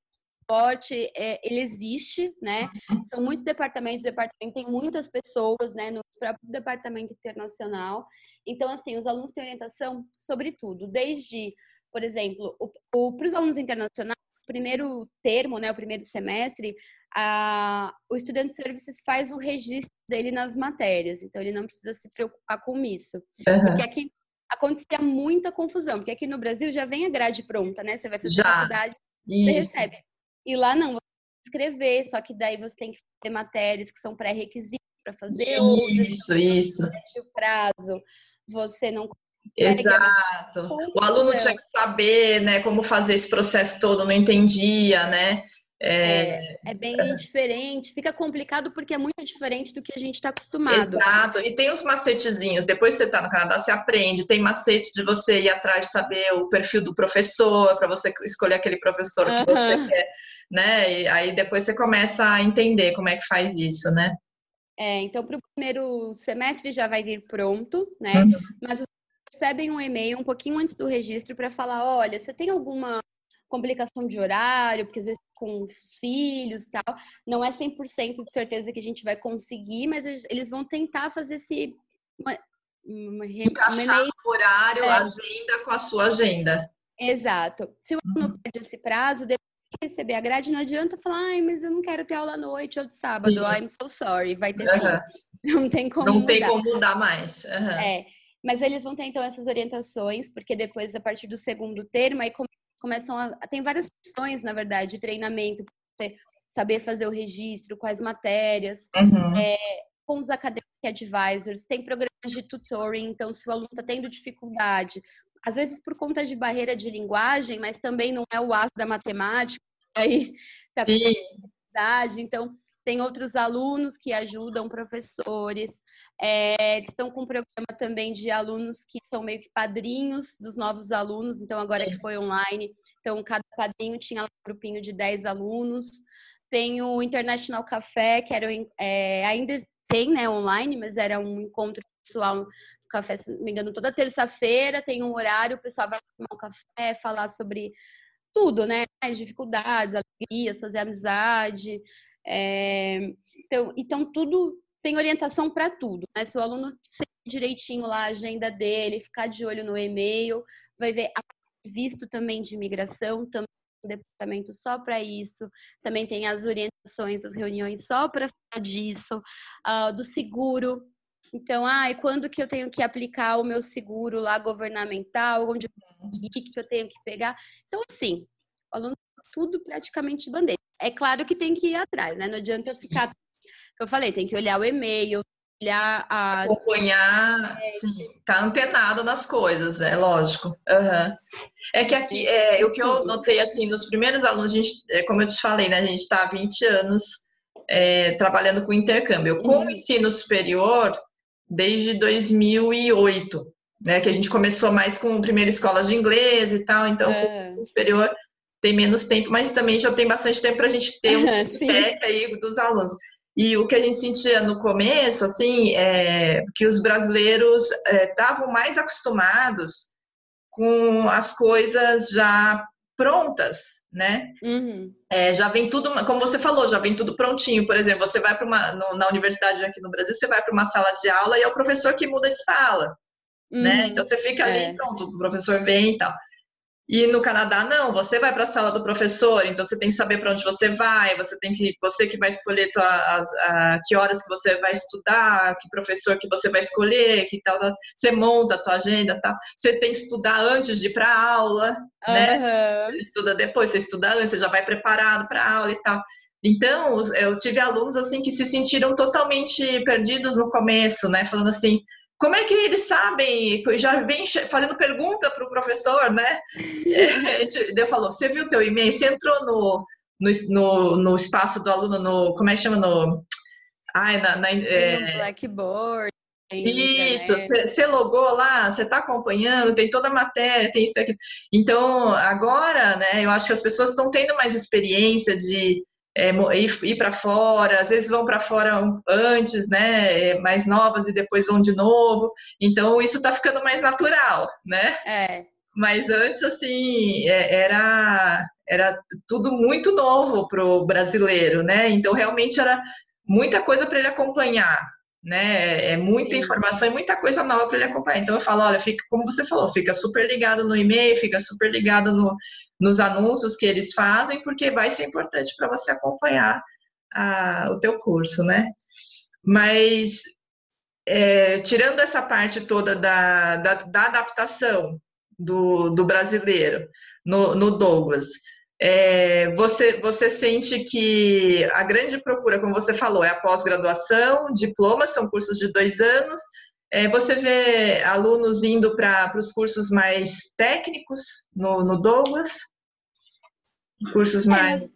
esporte, é, ele existe, né? São muitos departamentos, departamento tem muitas pessoas, né? No próprio departamento internacional. Então, assim, os alunos têm orientação sobre tudo, desde, por exemplo, para os alunos internacionais, o primeiro termo, né? O primeiro semestre, a, o estudante de serviços faz o registro dele nas matérias, então ele não precisa se preocupar com isso. Uhum. Porque aqui acontecia muita confusão, porque aqui no Brasil já vem a grade pronta, né? Você vai fazer já. faculdade, você recebe. E lá não, você escrever, só que daí você tem que fazer matérias que são pré-requisitos para fazer. Isso, outras, isso. O prazo, você não Exato. O aluno tinha que saber, né, como fazer esse processo todo, não entendia, né? É, é, bem é. diferente, fica complicado porque é muito diferente do que a gente está acostumado. Exato, e tem os macetezinhos. Depois que você está no Canadá, você aprende. Tem macete de você ir atrás de saber o perfil do professor, para você escolher aquele professor que você quer, né? E aí depois você começa a entender como é que faz isso, né? É, então para o primeiro semestre já vai vir pronto, né? Uhum. Mas recebem um e-mail um pouquinho antes do registro para falar, olha, você tem alguma complicação de horário, porque às vezes com filhos e tal, não é 100% de certeza que a gente vai conseguir, mas eles vão tentar fazer esse uma, uma, Encaixar uma o horário, é. agenda com a sua agenda. Exato. Se o aluno uhum. perde esse prazo, receber a grade, não adianta falar, ai, mas eu não quero ter aula à noite ou de sábado. Sim. I'm so sorry. Vai ter uhum. Não tem como Não mudar. tem como mudar mais. Uhum. É. Mas eles vão ter, então, essas orientações, porque depois, a partir do segundo termo, aí começam a. Tem várias sessões, na verdade, de treinamento para você saber fazer o registro, quais matérias, uhum. é, com os acadêmicos advisors, tem programas de tutoring, então se o aluno está tendo dificuldade, às vezes por conta de barreira de linguagem, mas também não é o aço da matemática, aí tá dificuldade, então tem outros alunos que ajudam professores, é, eles estão com um programa também de alunos que são meio que padrinhos dos novos alunos, então agora que foi online, então cada padrinho tinha um grupinho de 10 alunos, tem o International Café, que era, é, ainda tem né, online, mas era um encontro pessoal café, se não me engano, toda terça-feira tem um horário, o pessoal vai tomar um café, falar sobre tudo, né? As dificuldades, alegrias, fazer amizade. É... Então, então, tudo tem orientação para tudo, né? Se o aluno seguir direitinho lá a agenda dele, ficar de olho no e-mail, vai ver visto também de imigração, também departamento só para isso, também tem as orientações, as reuniões só para falar disso, uh, do seguro. Então, ah, e quando que eu tenho que aplicar o meu seguro lá governamental, onde que eu tenho que pegar? Então, assim, o aluno tudo praticamente bandeira. É claro que tem que ir atrás, né? Não adianta ficar. Eu falei, tem que olhar o e-mail, olhar a. Acompanhar, é, sim, tá antenado nas coisas, é lógico. Uhum. É que aqui, é, o que eu notei, assim, nos primeiros alunos, a gente, é, como eu te falei, né? A gente está há 20 anos é, trabalhando com intercâmbio. Com uhum. o ensino superior, desde 2008, né? Que a gente começou mais com primeira escola de inglês e tal, então é. o superior tem menos tempo, mas também já tem bastante tempo para a gente ter um feedback aí dos alunos. E o que a gente sentia no começo, assim, é que os brasileiros estavam é, mais acostumados com as coisas já prontas, né? Uhum. É, já vem tudo, como você falou, já vem tudo prontinho. Por exemplo, você vai para uma no, na universidade aqui no Brasil, você vai para uma sala de aula e é o professor que muda de sala, né? uhum. né? Então você fica ali, é. pronto, o professor vem e tal. E no Canadá não, você vai para a sala do professor, então você tem que saber para onde você vai, você tem que você que vai escolher tua, a, a, que horas que você vai estudar, que professor que você vai escolher, que tal, você monta a tua agenda, tal. Você tem que estudar antes de ir para a aula, uhum. né? Você estuda depois, você estuda antes, você já vai preparado para a aula e tal. Então, eu tive alunos assim que se sentiram totalmente perdidos no começo, né? Falando assim, como é que eles sabem? Já vem fazendo pergunta para o professor, né? É, eu falou, você viu o teu e-mail? Você entrou no, no, no, no, espaço do aluno, no, como é que chama? No, ai, na, na é... Blackboard. Isso, você logou lá, você está acompanhando, tem toda a matéria, tem isso aqui. Então, agora, né, eu acho que as pessoas estão tendo mais experiência de é, ir, ir para fora, às vezes vão para fora antes, né, é, mais novas e depois vão de novo. Então isso está ficando mais natural, né? É. Mas antes assim é, era era tudo muito novo para o brasileiro, né? Então realmente era muita coisa para ele acompanhar, né? É muita Sim. informação e muita coisa nova para ele acompanhar. Então eu falo, olha, fica como você falou, fica super ligado no e-mail, fica super ligado no nos anúncios que eles fazem, porque vai ser importante para você acompanhar a, o teu curso, né? Mas é, tirando essa parte toda da, da, da adaptação do, do, brasileiro no, no Douglas, é, você, você sente que a grande procura, como você falou, é a pós-graduação, diplomas, são cursos de dois anos. É, você vê alunos indo para os cursos mais técnicos no, no Douglas? Cursos é, mais. É,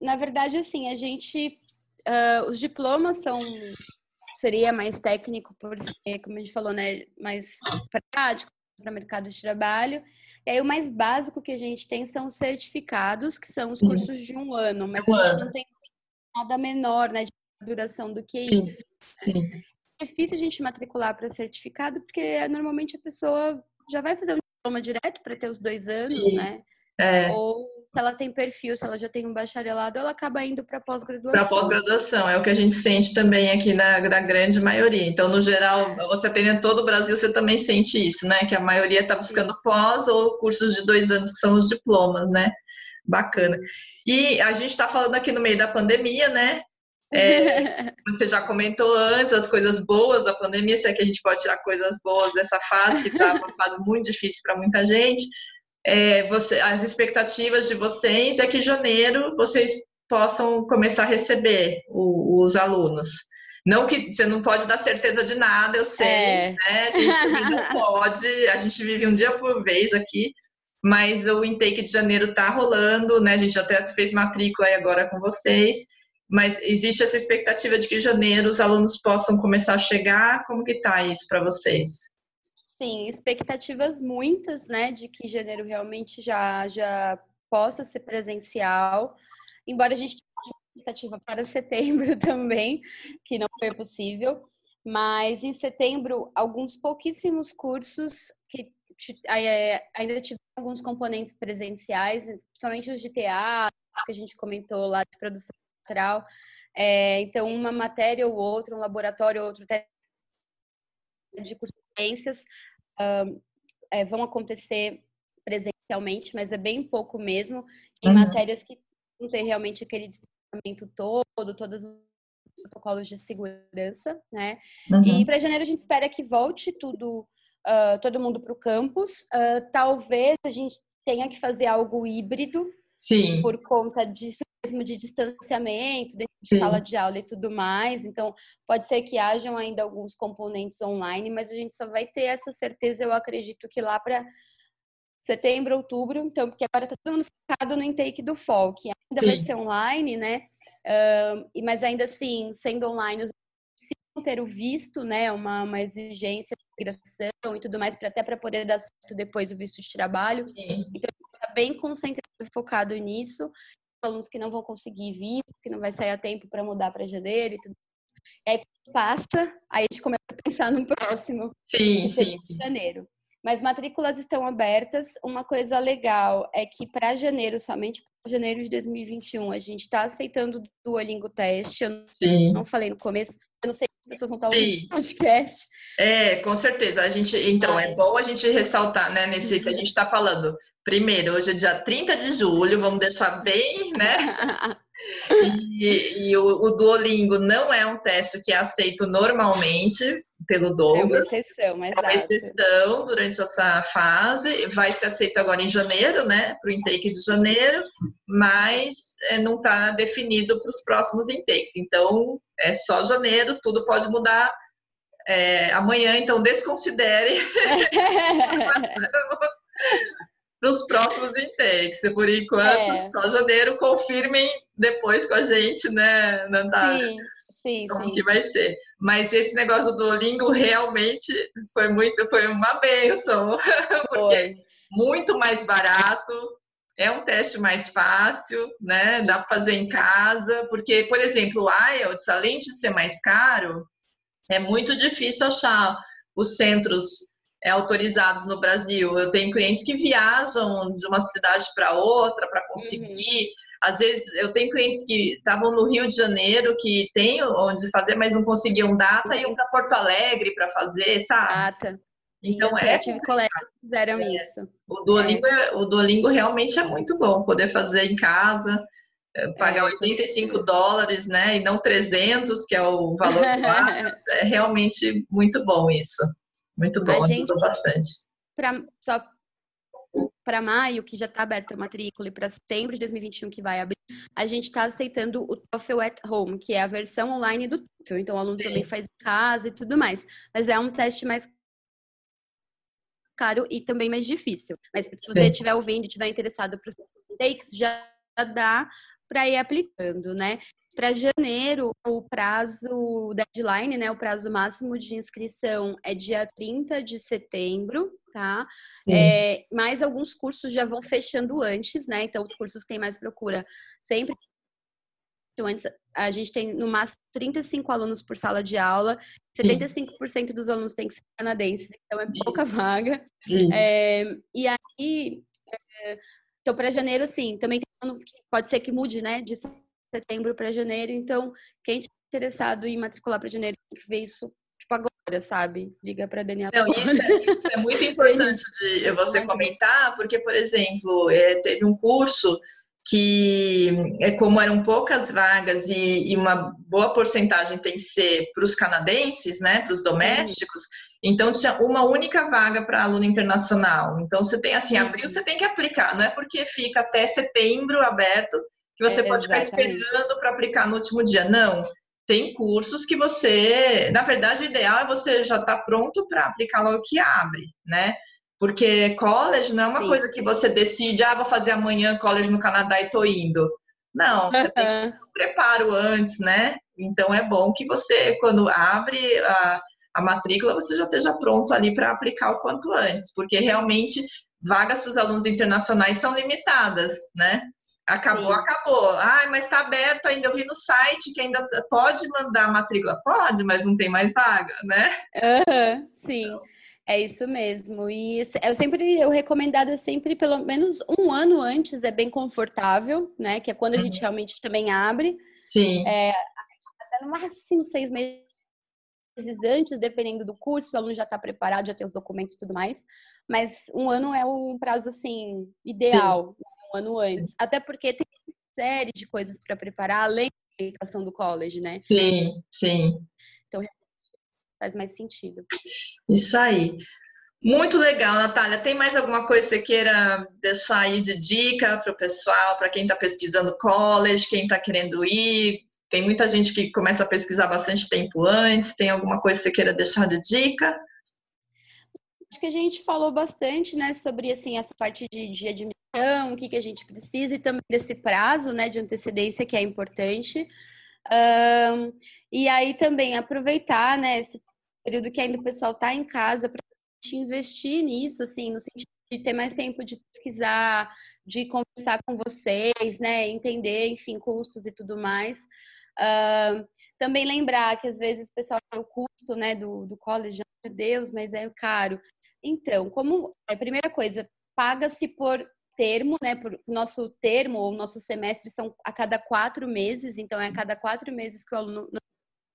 na verdade, assim, a gente. Uh, os diplomas são. Seria mais técnico, por ser, como a gente falou, né? Mais prático para o mercado de trabalho. E aí, o mais básico que a gente tem são os certificados, que são os cursos de um ano, mas a gente não tem nada menor, né, de duração do que sim, isso. Sim. Difícil a gente matricular para certificado, porque normalmente a pessoa já vai fazer um diploma direto para ter os dois anos, sim. né? É. Ou se ela tem perfil, se ela já tem um bacharelado, ela acaba indo para pós-graduação. Para pós-graduação, é o que a gente sente também aqui na, na grande maioria. Então, no geral, você atendendo todo o Brasil, você também sente isso, né? Que a maioria está buscando pós ou cursos de dois anos, que são os diplomas, né? Bacana. E a gente está falando aqui no meio da pandemia, né? É, você já comentou antes as coisas boas da pandemia, se é que a gente pode tirar coisas boas dessa fase, que está uma fase muito difícil para muita gente é, você, as expectativas de vocês é que em janeiro vocês possam começar a receber o, os alunos. Não que você não pode dar certeza de nada, eu sei, é. né? A gente também não pode, a gente vive um dia por vez aqui, mas o intake de janeiro está rolando, né? A gente até fez matrícula aí agora com vocês, mas existe essa expectativa de que em janeiro os alunos possam começar a chegar. Como que tá isso para vocês? Sim, expectativas muitas, né, de que janeiro realmente já já possa ser presencial, embora a gente tenha expectativa para setembro também, que não foi possível. Mas em setembro, alguns pouquíssimos cursos que é, ainda tiveram alguns componentes presenciais, principalmente os de teatro, que a gente comentou lá de produção É, então, uma matéria ou outra, um laboratório ou outro de ciências uh, é, vão acontecer presencialmente, mas é bem pouco mesmo, em uhum. matérias que não tem realmente aquele distanciamento todo, todos os protocolos de segurança, né? Uhum. E para janeiro a gente espera que volte tudo uh, todo mundo para o campus. Uh, talvez a gente tenha que fazer algo híbrido Sim. por conta disso mesmo de distanciamento, dentro de Sim. sala de aula e tudo mais. Então, pode ser que hajam ainda alguns componentes online, mas a gente só vai ter essa certeza, eu acredito que lá para setembro, outubro, então, porque agora está todo mundo focado no intake do FOL, que ainda Sim. vai ser online, né? Uh, mas ainda assim, sendo online, os ter o visto, né, uma, uma exigência de migração e tudo mais, para até para poder dar certo depois o visto de trabalho. Sim. Então, está bem concentrado, focado nisso. Alunos que não vão conseguir visto, que não vai sair a tempo para mudar para janeiro e tudo. E aí, passa, aí a gente começa a pensar no próximo. Sim, sim, sim. Janeiro. Mas matrículas estão abertas. Uma coisa legal é que para janeiro, somente para janeiro de 2021, a gente está aceitando o Duolingo Teste. Eu Sim. não falei no começo, eu não sei se as pessoas vão estar ouvindo o podcast. É, com certeza. A gente, então, é bom a gente ressaltar, né, nesse que a gente está falando. Primeiro, hoje é dia 30 de julho, vamos deixar bem, né? E, e o, o, Duolingo não é um teste que é aceito normalmente pelo Douglas. É uma exceção, mas é uma exceção durante essa fase. Vai ser aceito agora em janeiro, né? Para o intake de janeiro, mas é, não está definido para os próximos intakes. Então, é só janeiro, tudo pode mudar é, amanhã, então desconsidere. para os próximos intakes. Por enquanto, é. só janeiro, confirmem depois com a gente, né, Natália? Sim, sim, como sim. que vai ser. Mas esse negócio do Duolingo realmente foi muito, foi uma benção, porque é muito mais barato, é um teste mais fácil, né? Dá para fazer em casa, porque, por exemplo, o IELTS, além de ser mais caro, é muito difícil achar os centros é, autorizados no Brasil. Eu tenho clientes que viajam de uma cidade para outra para conseguir. Uhum. Às vezes eu tenho clientes que estavam no Rio de Janeiro, que tem onde fazer, mas não conseguiam data, e iam para Porto Alegre para fazer, sabe? Data. Então é. Eu tive colegas que fizeram é, isso. O Duolingo, é. o Duolingo realmente é muito bom poder fazer em casa, é, pagar é, 85 dólares, né? E não 300, que é o valor do é realmente muito bom isso. Muito bom, a ajudou gente, bastante. Pra, só para maio, que já está aberta a matrícula, e para setembro de 2021, que vai abrir, a gente está aceitando o TOEFL at Home, que é a versão online do TOEFL. Então, o aluno Sim. também faz em casa e tudo mais. Mas é um teste mais caro e também mais difícil. Mas se você estiver ouvindo e estiver interessado para os takes, já dá para ir aplicando, né? Para janeiro, o prazo deadline, né, o prazo máximo de inscrição é dia 30 de setembro, tá? É, mas alguns cursos já vão fechando antes, né? Então, os cursos que têm mais procura sempre antes a gente tem no máximo 35 alunos por sala de aula, 75% dos alunos têm que ser canadenses, então é pouca Isso. vaga. É, e aí, é, então para janeiro, sim, também pode ser que mude, né? De setembro para janeiro. Então, quem estiver interessado em matricular para janeiro, tem que ver isso tipo agora, sabe? Liga para Daniela. Não, isso é, isso é, muito importante de você comentar, porque, por exemplo, é, teve um curso que, é, como eram poucas vagas e, e uma boa porcentagem tem que ser para os canadenses, né, para os domésticos, então tinha uma única vaga para aluno internacional. Então você tem assim, abril você tem que aplicar, não é porque fica até setembro aberto que você é, pode ficar esperando para aplicar no último dia. Não. tem cursos que você, na verdade, o ideal é você já estar tá pronto para aplicar logo que abre, né? Porque college não é uma Sim. coisa que você decide, ah, vou fazer amanhã college no Canadá e tô indo. Não, você tem um preparo antes, né? Então é bom que você, quando abre a, a matrícula, você já esteja pronto ali para aplicar o quanto antes, porque realmente vagas para os alunos internacionais são limitadas, né? Acabou, sim. acabou. Ah, mas está aberto ainda. Eu vi no site que ainda pode mandar matrícula. Pode, mas não tem mais vaga, né? Uhum, sim. Então, é isso mesmo. E eu sempre, eu recomendado é sempre pelo menos um ano antes, é bem confortável, né? Que é quando a gente uhum. realmente também abre. Sim. É, até no máximo seis meses antes, dependendo do curso, o aluno já está preparado, já tem os documentos e tudo mais. Mas um ano é um prazo, assim, ideal, né? Um ano antes. Até porque tem uma série de coisas para preparar, além da aplicação do college, né? Sim, sim. Então, faz mais sentido. Isso aí. Muito legal, Natália. Tem mais alguma coisa que você queira deixar aí de dica para o pessoal, para quem está pesquisando college, quem está querendo ir? Tem muita gente que começa a pesquisar bastante tempo antes. Tem alguma coisa que você queira deixar de dica? Acho que a gente falou bastante, né, sobre assim essa parte de, de admissão, o que, que a gente precisa e também desse prazo, né, de antecedência que é importante. Um, e aí também aproveitar, né, esse período que ainda o pessoal está em casa para investir nisso, assim, no sentido de ter mais tempo de pesquisar, de conversar com vocês, né, entender, enfim, custos e tudo mais. Uh, também lembrar que às vezes o pessoal o custo, né, do, do college, meu Deus, mas é caro. Então, como a primeira coisa, paga-se por termo, né? Por nosso termo ou nosso semestre são a cada quatro meses, então é a cada quatro meses que o aluno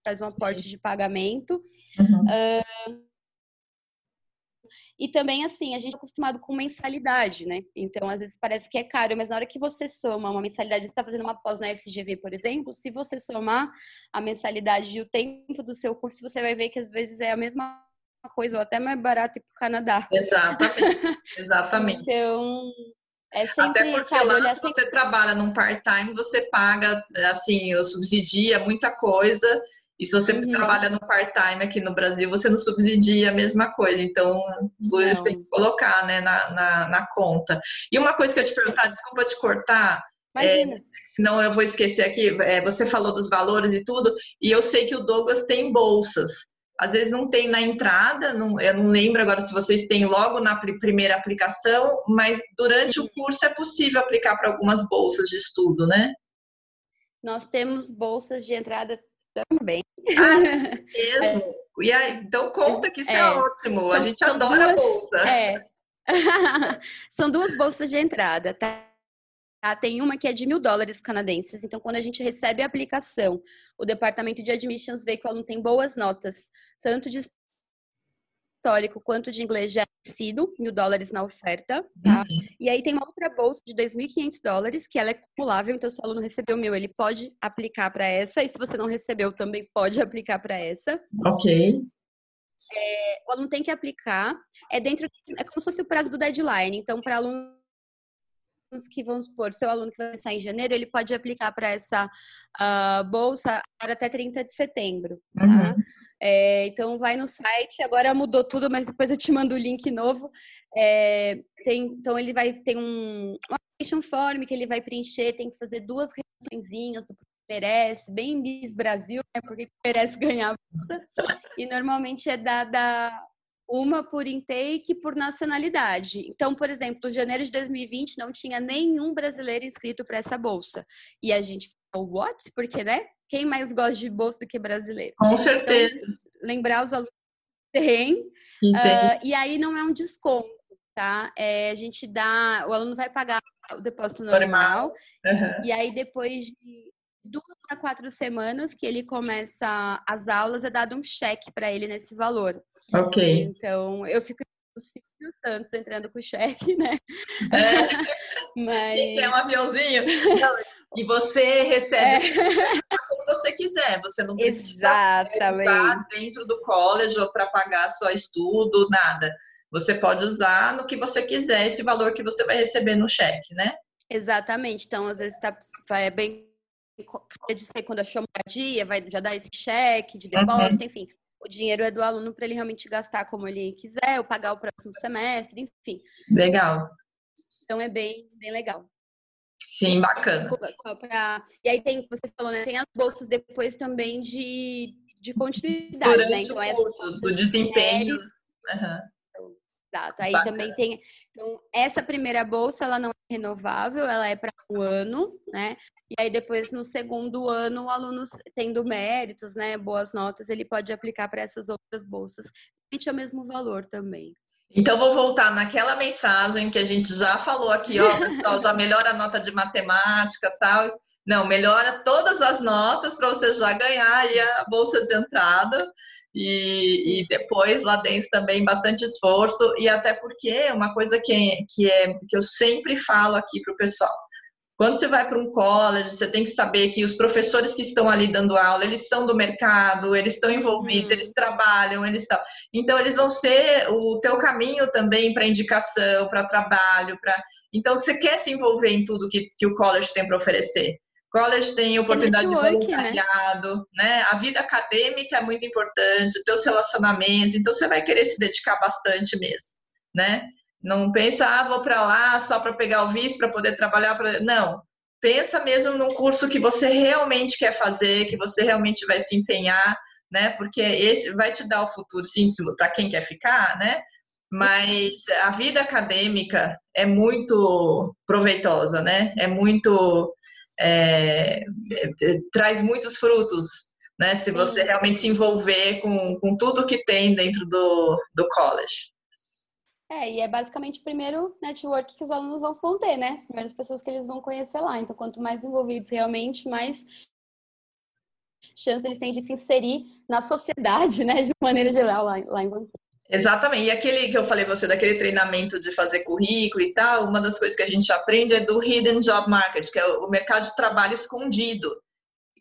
faz um aporte Sim. de pagamento. Uhum. Uh, e também, assim, a gente é acostumado com mensalidade, né? Então, às vezes parece que é caro, mas na hora que você soma uma mensalidade, você está fazendo uma pós na FGV, por exemplo, se você somar a mensalidade e o tempo do seu curso, você vai ver que às vezes é a mesma coisa, ou até mais barato ir para o Canadá. Exatamente, exatamente. então, é sempre, Até porque sabe, lá, se sempre... você trabalha num part-time, você paga, assim, subsidia muita coisa e se você uhum. trabalha no part-time aqui no Brasil, você não subsidia a mesma coisa. Então, dois tem que colocar né, na, na, na, conta. E uma coisa que eu te perguntar, desculpa te cortar, é, senão eu vou esquecer aqui. É, você falou dos valores e tudo, e eu sei que o Douglas tem bolsas. Às vezes não tem na entrada, não, eu não lembro agora se vocês têm logo na primeira aplicação, mas durante o curso é possível aplicar para algumas bolsas de estudo, né? Nós temos bolsas de entrada também. Ah, mesmo? É. E aí, então conta que isso é, é ótimo. A gente adora duas, bolsa. É. são duas bolsas de entrada, tá? Tem uma que é de mil dólares canadenses. Então, quando a gente recebe a aplicação, o departamento de admissions vê que o aluno tem boas notas, tanto de histórico quanto de inglês já é sido mil dólares na oferta, tá? Uhum. E aí tem uma outra bolsa de 2.500 dólares, que ela é acumulável, então se o aluno recebeu mil, ele pode aplicar para essa, e se você não recebeu, também pode aplicar para essa. Ok. É, o aluno tem que aplicar, é dentro, é como se fosse o prazo do deadline, então para alunos que vamos supor, seu aluno que vai sair em janeiro, ele pode aplicar para essa uh, bolsa até 30 de setembro. Tá? Uhum. É, então vai no site, agora mudou tudo, mas depois eu te mando o link novo. É, tem, então ele vai ter um, um application form que ele vai preencher, tem que fazer duas reaçõezinhas do que merece, bem Miss Brasil, né? Porque merece ganhar a bolsa. E normalmente é dada uma por intake e por nacionalidade. Então, por exemplo, em janeiro de 2020 não tinha nenhum brasileiro inscrito para essa bolsa. E a gente falou, what? Porque, né? Quem mais gosta de bolsa do que brasileiro? Com certeza. Então, lembrar os alunos tem. Uh, e aí não é um desconto, tá? É, a gente dá, o aluno vai pagar o depósito normal. normal. Uhum. E aí depois de duas a quatro semanas que ele começa as aulas, é dado um cheque para ele nesse valor. Ok. Então, eu fico o Silvio Santos entrando com o cheque, né? É. Mas... É um aviãozinho. E você recebe é. como você quiser. Você não precisa Exatamente. usar dentro do college ou para pagar só estudo, nada. Você pode usar no que você quiser esse valor que você vai receber no cheque, né? Exatamente. Então, às vezes tá, é bem de ser quando achou moradia, vai já dar esse cheque de depósito, uhum. enfim. O dinheiro é do aluno para ele realmente gastar como ele quiser, ou pagar o próximo semestre, enfim. Legal. Então é bem, bem legal. Sim, bacana. Desculpa, só pra... E aí tem, você falou, né? Tem as bolsas depois também de, de continuidade, Durante né? Então, o curso, do desempenho. Uhum. Exato. Aí Bacana. também tem. Então, essa primeira bolsa, ela não renovável, ela é para um ano, né? E aí depois, no segundo ano, o aluno tendo méritos, né? Boas notas, ele pode aplicar para essas outras bolsas. É o mesmo valor também. Então, vou voltar naquela mensagem que a gente já falou aqui, ó, pessoal, já melhora a nota de matemática tal. Não, melhora todas as notas para você já ganhar aí a bolsa de entrada. E, e, depois lá dentro também bastante esforço e até porque uma coisa que, que, é, que eu sempre falo aqui para o pessoal. Quando você vai para um college você tem que saber que os professores que estão ali dando aula eles são do mercado eles estão envolvidos uhum. eles trabalham eles estão então eles vão ser o teu caminho também para indicação para trabalho para então você quer se envolver em tudo que, que o college tem para oferecer college tem oportunidade de né? voluntariado, né? né? A vida acadêmica é muito importante, teus relacionamentos, então você vai querer se dedicar bastante mesmo, né? Não pensa, ah, vou para lá só para pegar o visto, para poder trabalhar. Pra... Não. Pensa mesmo num curso que você realmente quer fazer, que você realmente vai se empenhar, né? Porque esse vai te dar o futuro, sim, para quem quer ficar, né? Mas a vida acadêmica é muito proveitosa, né? É muito é, é, traz muitos frutos, né? Se você realmente se envolver com, com tudo que tem dentro do, do college. É, e é basicamente o primeiro network que os alunos vão ter, né? As primeiras pessoas que eles vão conhecer lá. Então, quanto mais envolvidos realmente, mais chance eles têm de se inserir na sociedade, né? De maneira geral, lá, lá em Vancouver. Exatamente. E aquele que eu falei você daquele treinamento de fazer currículo e tal, uma das coisas que a gente aprende é do hidden job market, que é o mercado de trabalho escondido,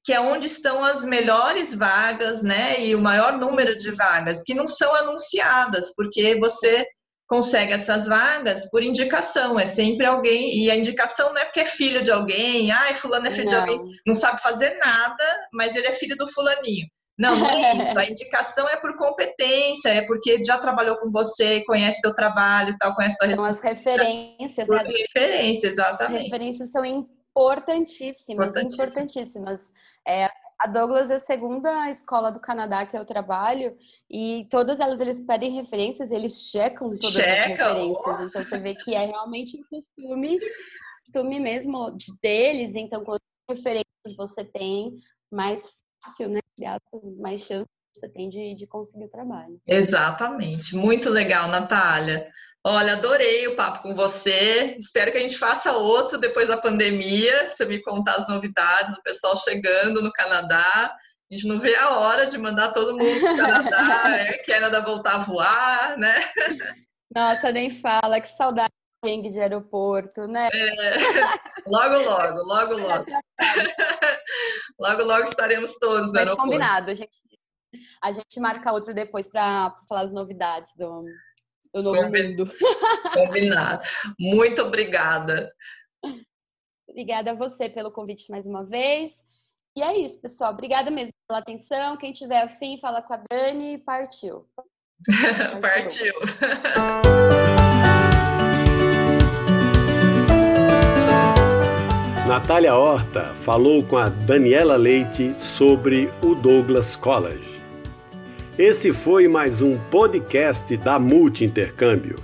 que é onde estão as melhores vagas, né, e o maior número de vagas que não são anunciadas, porque você consegue essas vagas por indicação, é sempre alguém, e a indicação não é porque é filho de alguém, ai, fulano é filho não. de alguém, não sabe fazer nada, mas ele é filho do fulaninho. Não, não é isso. A indicação é por competência, é porque já trabalhou com você, conhece teu trabalho, tal, conhece tua São as referências. Por né? referências, exatamente. As referências são importantíssimas, importantíssimas. importantíssimas. É, a Douglas é a segunda escola do Canadá que eu trabalho e todas elas eles pedem referências, eles checam todas Checa, as referências. Então você vê que é realmente um costume, costume mesmo deles. Então, quanto referências você tem, mais fácil, né? mais chance você tem de, de conseguir o trabalho. Exatamente. Muito legal, Natália. Olha, adorei o papo com você. Espero que a gente faça outro depois da pandemia. Você me contar as novidades, o pessoal chegando no Canadá. A gente não vê a hora de mandar todo mundo para o Canadá, é, Canadá voltar a voar, né? Nossa, nem fala, que saudade de aeroporto, né? É, logo, logo, logo, logo. logo, logo estaremos todos no Mas aeroporto. combinado, a gente, a gente marca outro depois para falar as novidades do, do novo mundo. Combinado. Muito obrigada. Obrigada a você pelo convite mais uma vez. E é isso, pessoal. Obrigada mesmo pela atenção. Quem tiver afim, fala com a Dani. Partiu. Partiu. Partiu. Natália Horta falou com a Daniela Leite sobre o Douglas College. Esse foi mais um podcast da Multi Intercâmbio.